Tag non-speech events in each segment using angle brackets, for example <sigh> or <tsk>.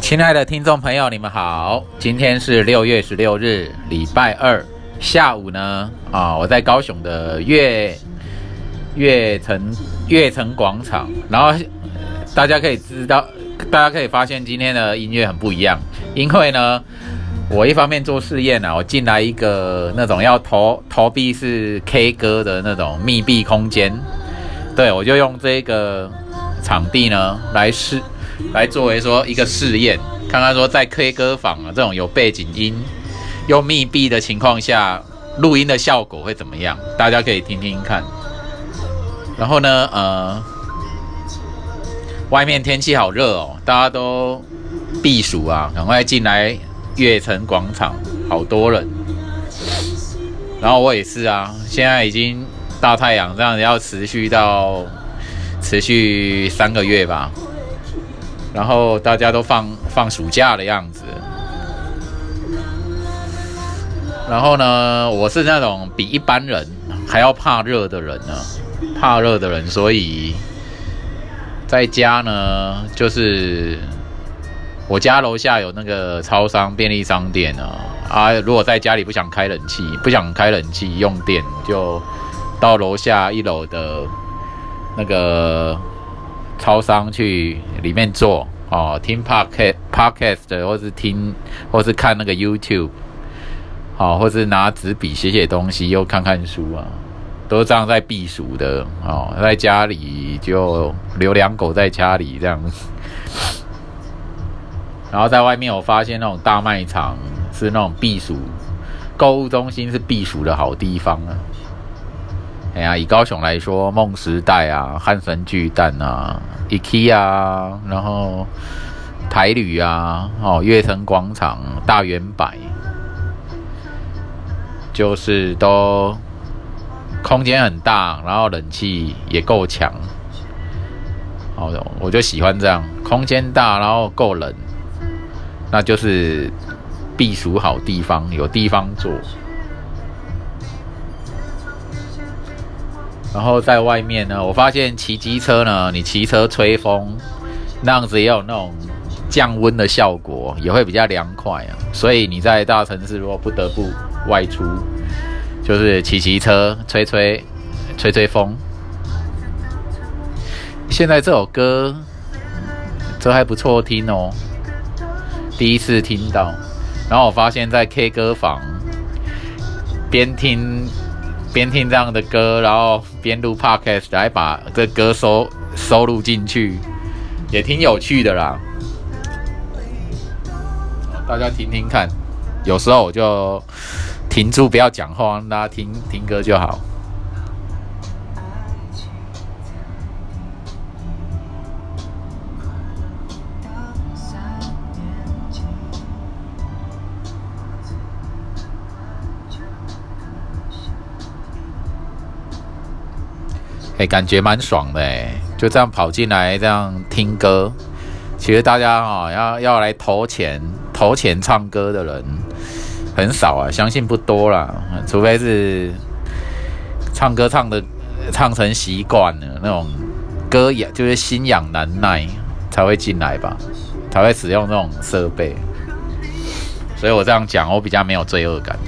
亲爱的听众朋友，你们好，今天是六月十六日，礼拜二下午呢，啊，我在高雄的月月城月城广场，然后大家可以知道，大家可以发现今天的音乐很不一样，因为呢，我一方面做试验啊，我进来一个那种要投投币是 K 歌的那种密闭空间，对我就用这个场地呢来试。来作为说一个试验，看看说在 K 歌房啊这种有背景音又密闭的情况下，录音的效果会怎么样？大家可以听听看。然后呢，呃，外面天气好热哦，大家都避暑啊，赶快进来悦城广场，好多人。然后我也是啊，现在已经大太阳，这样要持续到持续三个月吧。然后大家都放放暑假的样子，然后呢，我是那种比一般人还要怕热的人呢，怕热的人，所以在家呢，就是我家楼下有那个超商、便利商店啊，啊，如果在家里不想开冷气，不想开冷气用电，就到楼下一楼的那个。超商去里面坐哦，听 podcast podcast，或是听，或是看那个 YouTube，好，或是拿纸笔写写东西，又看看书啊，都这样在避暑的哦，在家里就留两狗在家里这样，然后在外面我发现那种大卖场是那种避暑，购物中心是避暑的好地方啊。哎呀，以高雄来说，梦时代啊，汉神巨蛋啊，IKEA 啊，然后台旅啊，哦，悦城广场、大圆柏，就是都空间很大，然后冷气也够强。好的，我就喜欢这样，空间大，然后够冷，那就是避暑好地方，有地方坐。然后在外面呢，我发现骑机车呢，你骑车吹风，那样子也有那种降温的效果，也会比较凉快啊。所以你在大城市如果不得不外出，就是骑骑车吹吹吹吹风。现在这首歌这还不错听哦，第一次听到。然后我发现，在 K 歌房边听。边听这样的歌，然后边录 podcast 来把这歌收收录进去，也挺有趣的啦。大家听听看，有时候我就停住不要讲话，让大家听听歌就好。感觉蛮爽的，就这样跑进来这样听歌。其实大家啊，要要来投钱投钱唱歌的人很少啊，相信不多啦。除非是唱歌唱的唱成习惯了那种歌也就是心痒难耐才会进来吧，才会使用这种设备。所以我这样讲，我比较没有罪恶感。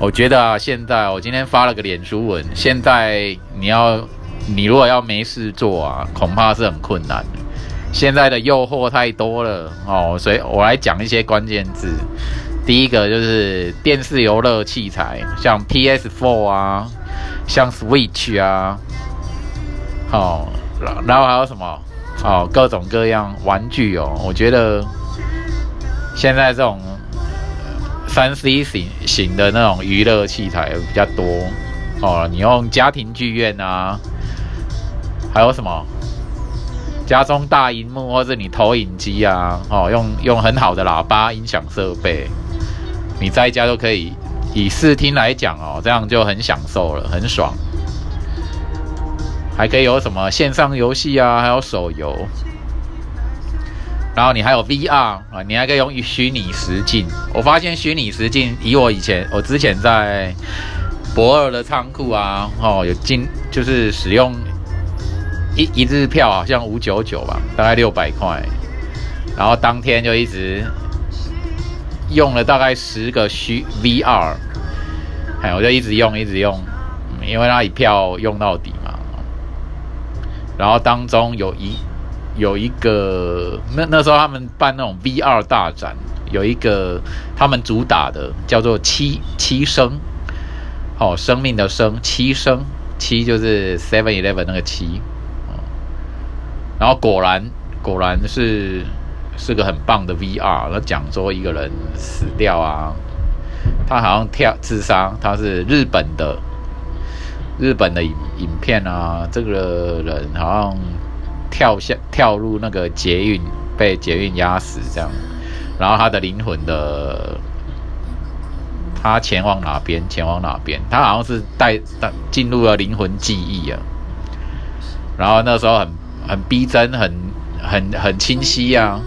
我觉得啊，现在我今天发了个脸书文，现在你要你如果要没事做啊，恐怕是很困难。现在的诱惑太多了哦，所以我来讲一些关键字。第一个就是电视游乐器材，像 PS4 啊，像 Switch 啊，好，然后还有什么？哦，各种各样玩具哦。我觉得现在这种。三 C 型型的那种娱乐器材比较多哦，你用家庭剧院啊，还有什么家中大荧幕或者你投影机啊，哦，用用很好的喇叭音响设备，你在家都可以以视听来讲哦，这样就很享受了，很爽。还可以有什么线上游戏啊，还有手游。然后你还有 VR 啊，你还可以用虚拟实境。我发现虚拟实境，以我以前我之前在博尔的仓库啊，哦，有进就是使用一一日票，好像五九九吧，大概六百块。然后当天就一直用了大概十个虚 VR，哎，我就一直用一直用，因为那一票用到底嘛。然后当中有一。有一个那那时候他们办那种 VR 大展，有一个他们主打的叫做七七生，哦，生命的生七生七就是 Seven Eleven 那个七，然后果然果然是是个很棒的 VR，那讲说一个人死掉啊，他好像跳自杀，他是日本的日本的影影片啊，这个人好像。跳下跳入那个捷运，被捷运压死这样，然后他的灵魂的，他前往哪边？前往哪边？他好像是带带进入了灵魂记忆啊，然后那时候很很逼真，很很很清晰啊，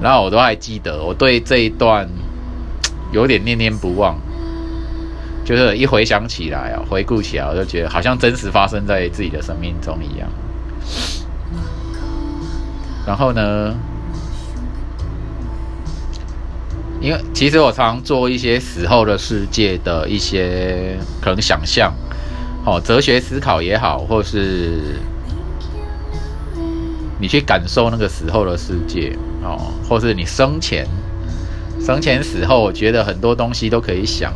然后我都还记得，我对这一段有点念念不忘，就是一回想起来啊，回顾起来，我就觉得好像真实发生在自己的生命中一样。然后呢？因为其实我常做一些死后的世界的一些可能想象，哦，哲学思考也好，或是你去感受那个死后的世界，哦，或是你生前、生前死后，我觉得很多东西都可以想。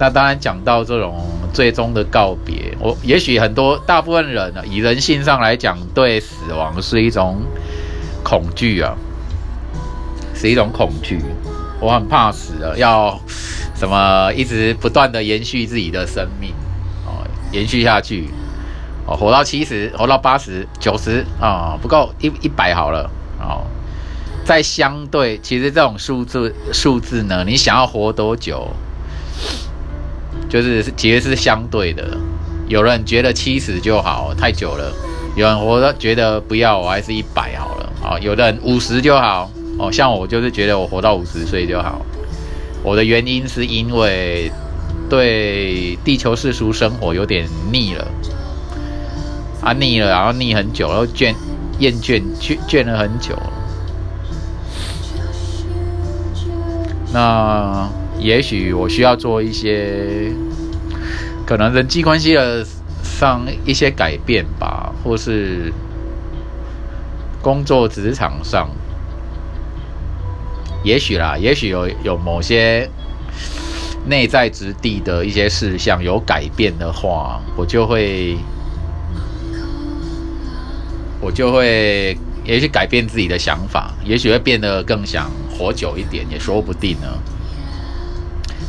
那当然讲到这种。最终的告别，我也许很多大部分人呢，以人性上来讲，对死亡是一种恐惧啊，是一种恐惧。我很怕死啊，要什么一直不断的延续自己的生命哦，延续下去哦，活到七十，活到八十九十啊，不够一一百好了哦。在相对，其实这种数字数字呢，你想要活多久？就是其实是相对的，有人觉得七十就好，太久了；有人活得觉得不要，我还是一百好了。有的人五十就好哦，像我就是觉得我活到五十岁就好。我的原因是因为对地球世俗生活有点腻了，啊腻了，然后腻很久，然后倦厌倦倦倦了很久。那。也许我需要做一些可能人际关系的上一些改变吧，或是工作职场上，也许啦，也许有有某些内在之地的一些事项有改变的话，我就会我就会也许改变自己的想法，也许会变得更想活久一点，也说不定呢。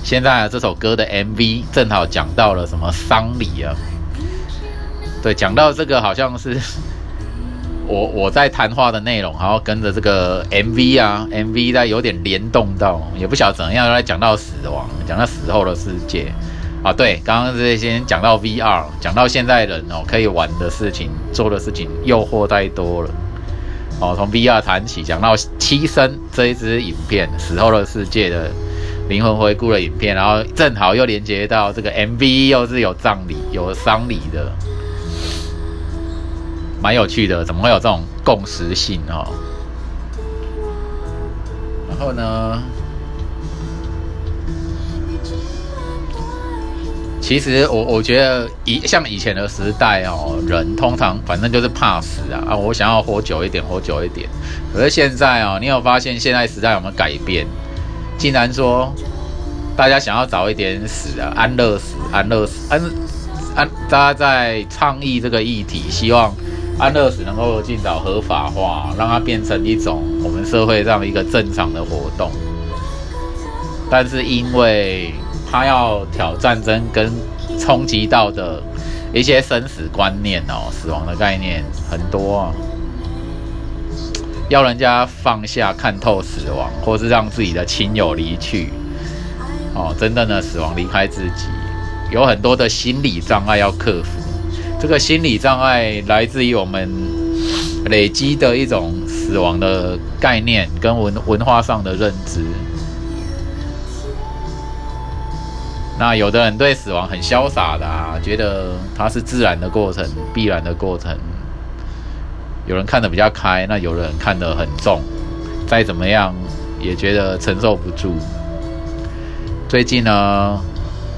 现在这首歌的 MV 正好讲到了什么丧礼啊？对，讲到这个好像是 <laughs> 我我在谈话的内容，然后跟着这个 MV 啊，MV 在有点联动到，也不晓得怎样来讲到死亡，讲到死后的世界啊。对，刚刚这些先讲到 VR，讲到现在人哦可以玩的事情、做的事情，诱惑太多了哦。从 VR 谈起，讲到七生这一支影片，死后的世界的。灵魂回顾的影片，然后正好又连接到这个 MV，又是有葬礼、有丧礼的，蛮有趣的。怎么会有这种共识性哦？然后呢？其实我我觉得以像以前的时代哦，人通常反正就是怕死啊啊！我想要活久一点，活久一点。可是现在哦，你有发现现在时代有没有改变？竟然说，大家想要早一点死啊，安乐死，安乐死，安安，大家在倡议这个议题，希望安乐死能够尽早合法化，让它变成一种我们社会上一个正常的活动。但是因为他要挑战争跟冲击到的一些生死观念哦，死亡的概念很多啊。要人家放下、看透死亡，或是让自己的亲友离去，哦，真正的死亡离开自己，有很多的心理障碍要克服。这个心理障碍来自于我们累积的一种死亡的概念跟文文化上的认知。那有的人对死亡很潇洒的啊，觉得它是自然的过程、必然的过程。有人看得比较开，那有人看得很重，再怎么样也觉得承受不住。最近呢，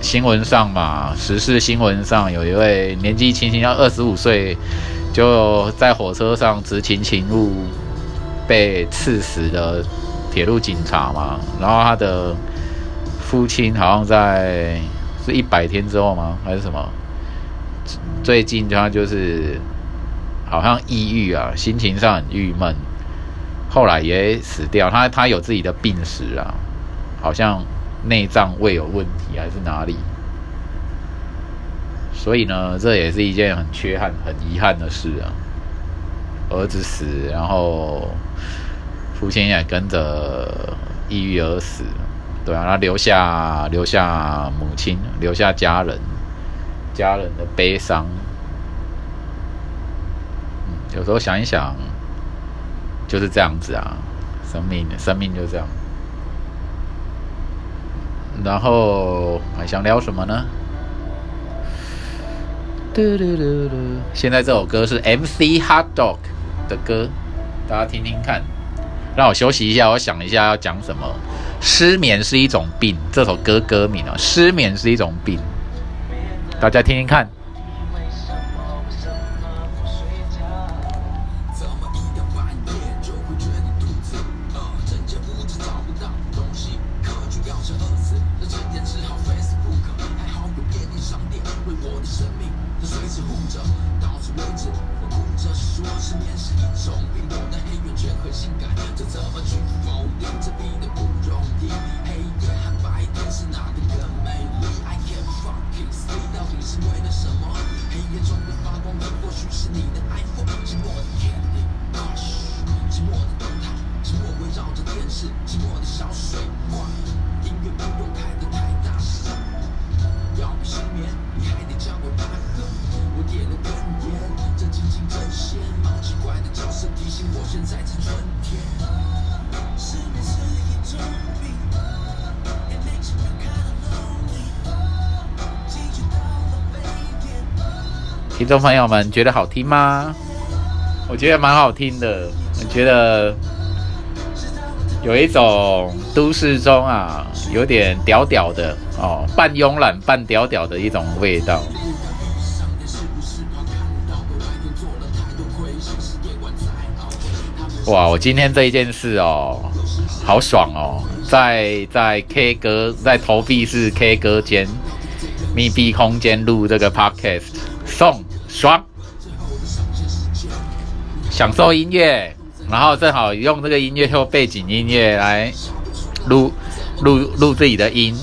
新闻上嘛，时事新闻上有一位年纪轻轻，要二十五岁，就在火车上执勤勤务被刺死的铁路警察嘛，然后他的。父亲好像在是一百天之后吗？还是什么？最近他就是好像抑郁啊，心情上很郁闷，后来也死掉。他他有自己的病史啊，好像内脏胃有问题还是哪里？所以呢，这也是一件很缺憾、很遗憾的事啊。儿子死，然后父亲也跟着抑郁而死。对啊，他留下留下母亲，留下家人，家人的悲伤。嗯，有时候想一想，就是这样子啊，生命，生命就这样。然后还想聊什么呢？嘟嘟嘟嘟，现在这首歌是 MC Hot Dog 的歌，大家听听看。让我休息一下，我想一下要讲什么。失眠是一种病，这首歌歌名啊，失眠是一种病，大家听听看。现在是春天。失眠是一种病听众朋友们，觉得好听吗？我觉得蛮好听的。我觉得有一种都市中啊，有点屌屌的哦，半慵懒半屌屌的一种味道。哇！我今天这一件事哦，好爽哦，在在 K 歌，在投币式 K 歌间密闭空间录这个 Podcast，送。爽，享受音乐，然后正好用这个音乐做背景音乐来录录录自己的音。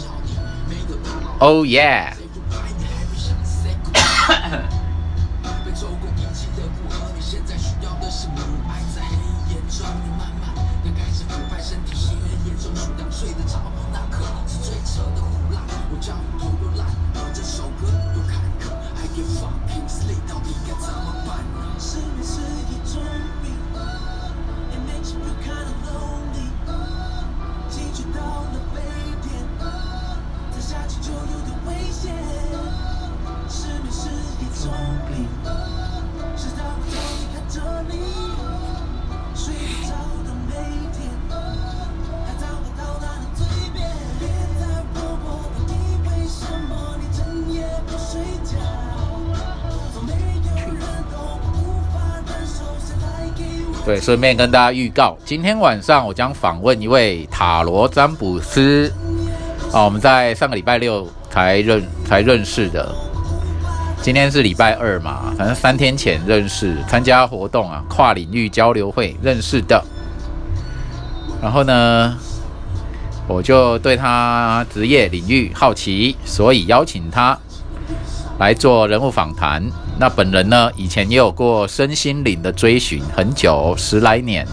Oh yeah！对，顺便跟大家预告，今天晚上我将访问一位塔罗占卜师啊，我们在上个礼拜六才认才认识的，今天是礼拜二嘛，反正三天前认识，参加活动啊，跨领域交流会认识的。然后呢，我就对他职业领域好奇，所以邀请他来做人物访谈。那本人呢？以前也有过身心灵的追寻，很久十来年。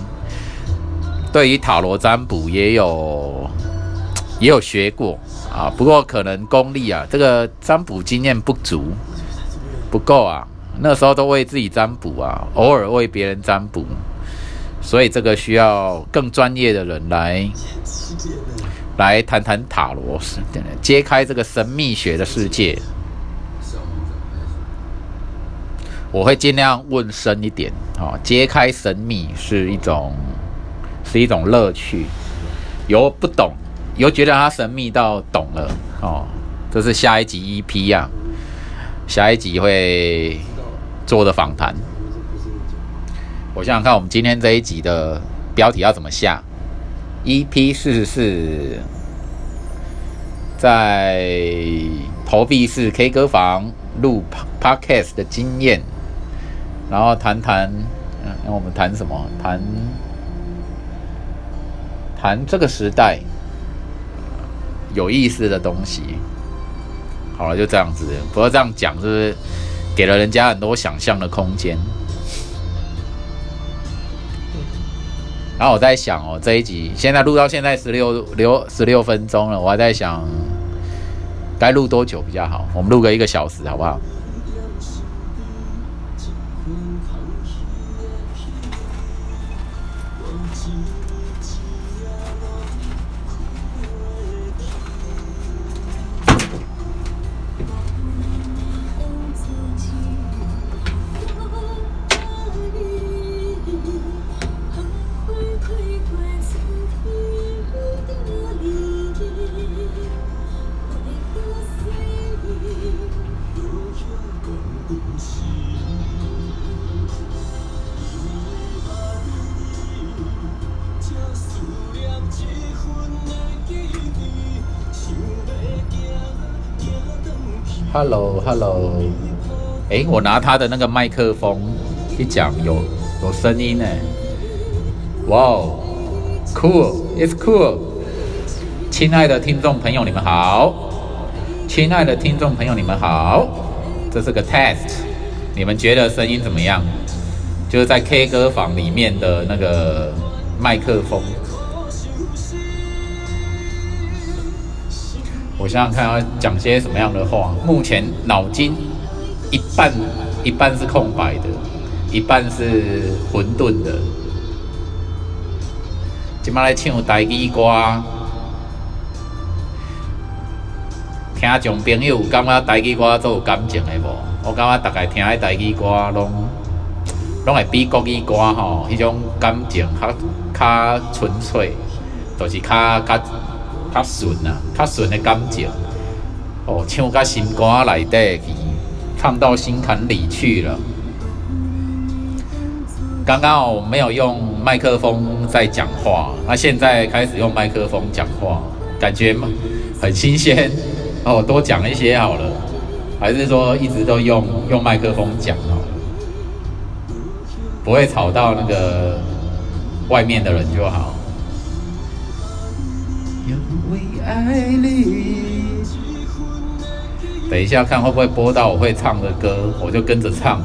对于塔罗占卜也有 <tsk> 也有学过啊，不过可能功力啊，这个占卜经验不足，不够啊那时候都为自己占卜啊，偶尔为别人占卜，所以这个需要更专业的人来来谈谈塔罗，揭开这个神秘学的世界。我会尽量问深一点，哦，揭开神秘是一种是一种乐趣，由不懂，由觉得它神秘到懂了，哦，这是下一集 EP 呀，下一集会做的访谈。我想想看，我们今天这一集的标题要怎么下？EP 四十四，在投币式 K 歌房录 Podcast 的经验。然后谈谈，嗯，那我们谈什么？谈谈这个时代有意思的东西。好了，就这样子。不要这样讲，是不是给了人家很多想象的空间？然后我在想哦，这一集现在录到现在十六六十六分钟了，我还在想该录多久比较好？我们录个一个小时，好不好？Hello，Hello，哎，我拿他的那个麦克风一讲，有有声音呢。哇哦，Cool，It's cool。亲爱的听众朋友，你们好。亲爱的听众朋友，你们好。这是个 test，你们觉得声音怎么样？就是在 K 歌房里面的那个麦克风。我想想看要讲些什么样的话。目前脑筋一半一半是空白的，一半是混沌的。今麦来唱台语歌，听众朋友感觉台语歌做有感情的无？我感觉大概听的台语歌拢拢会比国语歌吼，迄种感情较较纯粹，就是较较。较顺啊，较顺的感情，哦，唱到心肝内底去，唱到心坎里去了。刚刚我没有用麦克风在讲话，那现在开始用麦克风讲话，感觉很新鲜 <laughs> 哦。多讲一些好了，还是说一直都用用麦克风讲哦，不会吵到那个外面的人就好。等一下看会不会播到我会唱的歌，我就跟着唱。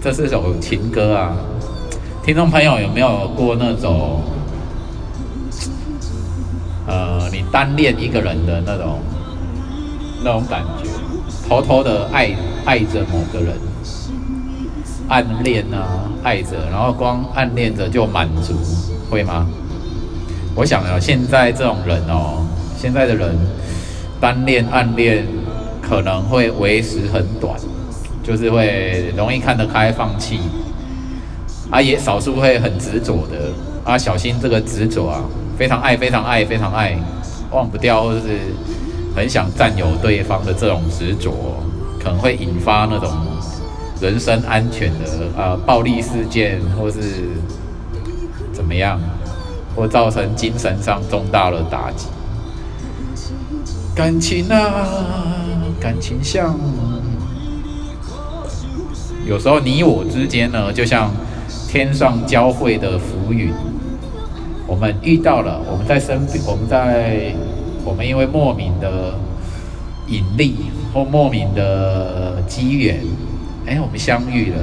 这是首情歌啊，听众朋友有没有过那种，呃，你单恋一个人的那种？那种感觉，偷偷的爱爱着某个人，暗恋啊，爱着，然后光暗恋着就满足，会吗？我想啊，现在这种人哦，现在的人单恋暗恋可能会维持很短，就是会容易看得开放弃，啊，也少数会很执着的，啊，小心这个执着啊，非常爱，非常爱，非常爱，忘不掉，或是。很想占有对方的这种执着，可能会引发那种人身安全的啊暴力事件，或是怎么样，或造成精神上重大的打击。感情啊，<laughs> 感情像有时候你我之间呢，就像天上交汇的浮云，我们遇到了，我们在身边，我们在。我们因为莫名的引力或莫名的机缘，哎，我们相遇了，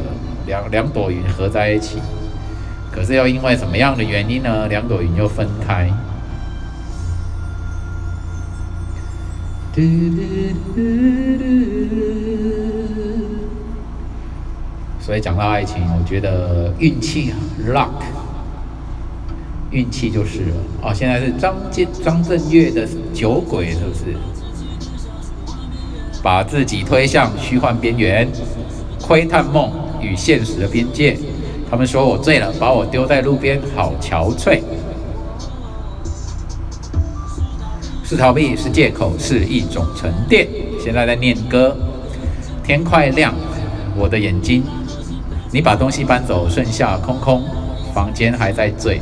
两两朵云合在一起，可是又因为什么样的原因呢？两朵云又分开。所以讲到爱情，我觉得运气啊，luck，运气就是了。哦，现在是张建张震岳的酒鬼，是不是？把自己推向虚幻边缘，窥探梦与现实的边界。他们说我醉了，把我丢在路边，好憔悴。是逃避，是借口，是一种沉淀。现在在念歌，天快亮，我的眼睛。你把东西搬走，剩下空空，房间还在醉。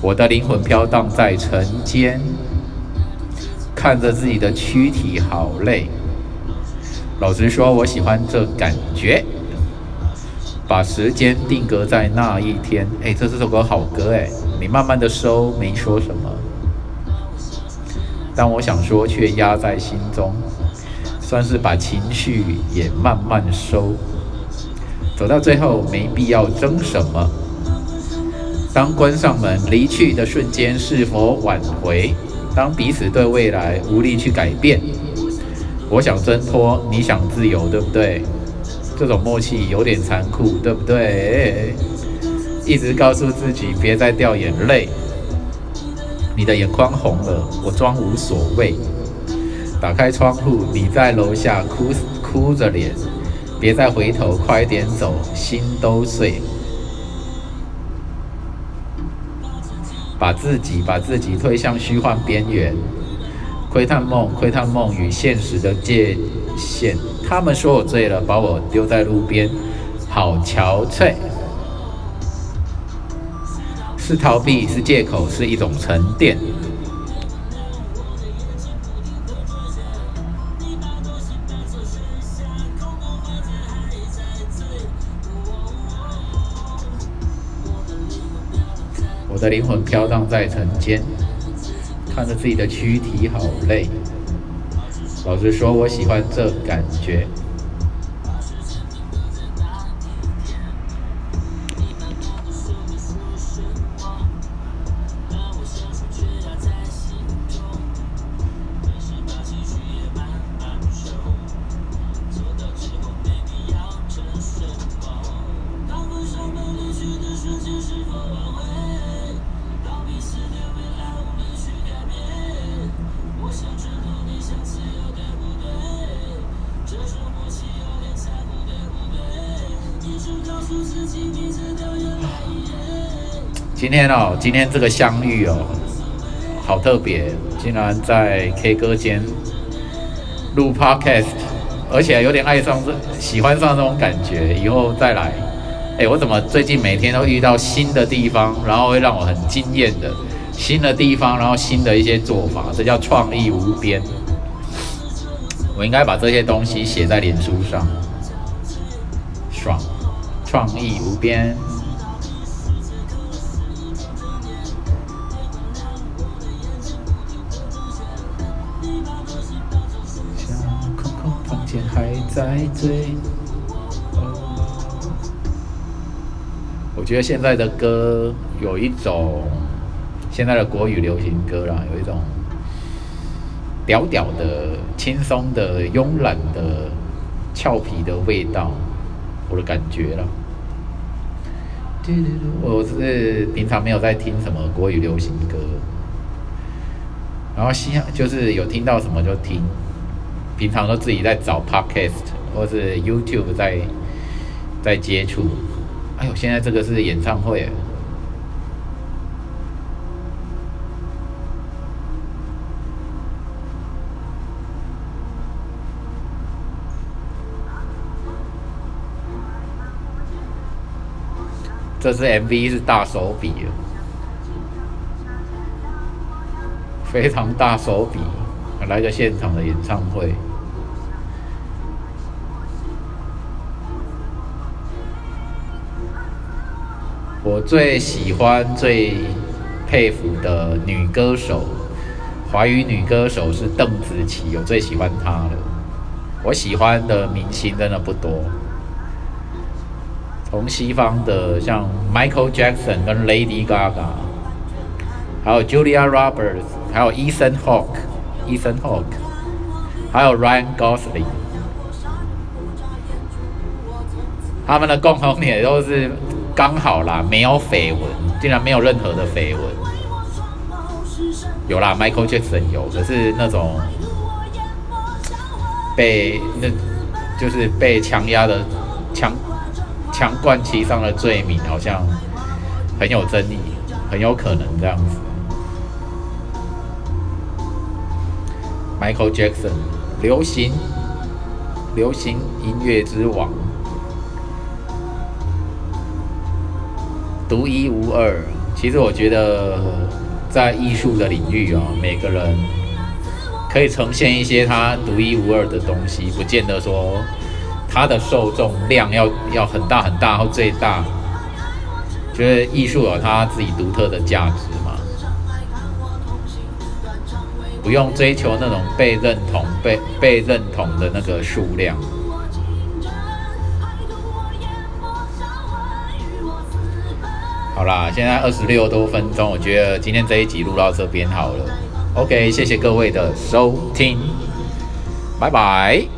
我的灵魂飘荡在尘间。看着自己的躯体好累，老实说，我喜欢这感觉。把时间定格在那一天，哎，这是首歌好歌哎，你慢慢的收，没说什么，但我想说却压在心中，算是把情绪也慢慢收。走到最后，没必要争什么。当关上门离去的瞬间，是否挽回？当彼此对未来无力去改变，我想挣脱，你想自由，对不对？这种默契有点残酷，对不对？一直告诉自己别再掉眼泪。你的眼眶红了，我装无所谓。打开窗户，你在楼下哭哭着脸，别再回头，快点走，心都碎。把自己把自己推向虚幻边缘，窥探梦，窥探梦与现实的界限。他们说我醉了，把我丢在路边，好憔悴。是逃避，是借口，是一种沉淀。的灵魂飘荡在尘间，看着自己的躯体好累。老实说，我喜欢这感觉。今天哦，今天这个相遇哦，好特别，竟然在 K 歌间录 Podcast，而且有点爱上这，喜欢上这种感觉，以后再来。哎，我怎么最近每天都遇到新的地方，然后会让我很惊艳的新的地方，然后新的一些做法，这叫创意无边。我应该把这些东西写在脸书上，爽，创意无边。在追。我觉得现在的歌有一种，现在的国语流行歌啦，有一种屌屌的、轻松的、慵懒的、俏皮的味道，我的感觉了。我是平常没有在听什么国语流行歌，然后新就是有听到什么就听。平常都自己在找 podcast 或是 YouTube 在在接触，哎呦，现在这个是演唱会，这是 MV 是大手笔。非常大手笔，来个现场的演唱会。我最喜欢、最佩服的女歌手，华语女歌手是邓紫棋，我最喜欢她了。我喜欢的明星真的不多。从西方的像 Michael Jackson 跟 Lady Gaga，还有 Julia Roberts，还有 Ethan Hawke，Ethan Hawke，还有 Ryan Gosling，他们的共同点都是刚好啦，没有绯闻，竟然没有任何的绯闻。有啦，Michael Jackson 有，可是那种被那就是被强压的强。强冠其上的罪名好像很有争议，很有可能这样子。Michael Jackson，流行流行音乐之王，独一无二。其实我觉得，在艺术的领域啊，每个人可以呈现一些他独一无二的东西，不见得说。他的受众量要要很大很大，或最大，觉得艺术有它自己独特的价值嘛，不用追求那种被认同、被被认同的那个数量。好啦，现在二十六多分钟，我觉得今天这一集录到这边好了。OK，谢谢各位的收听，拜拜。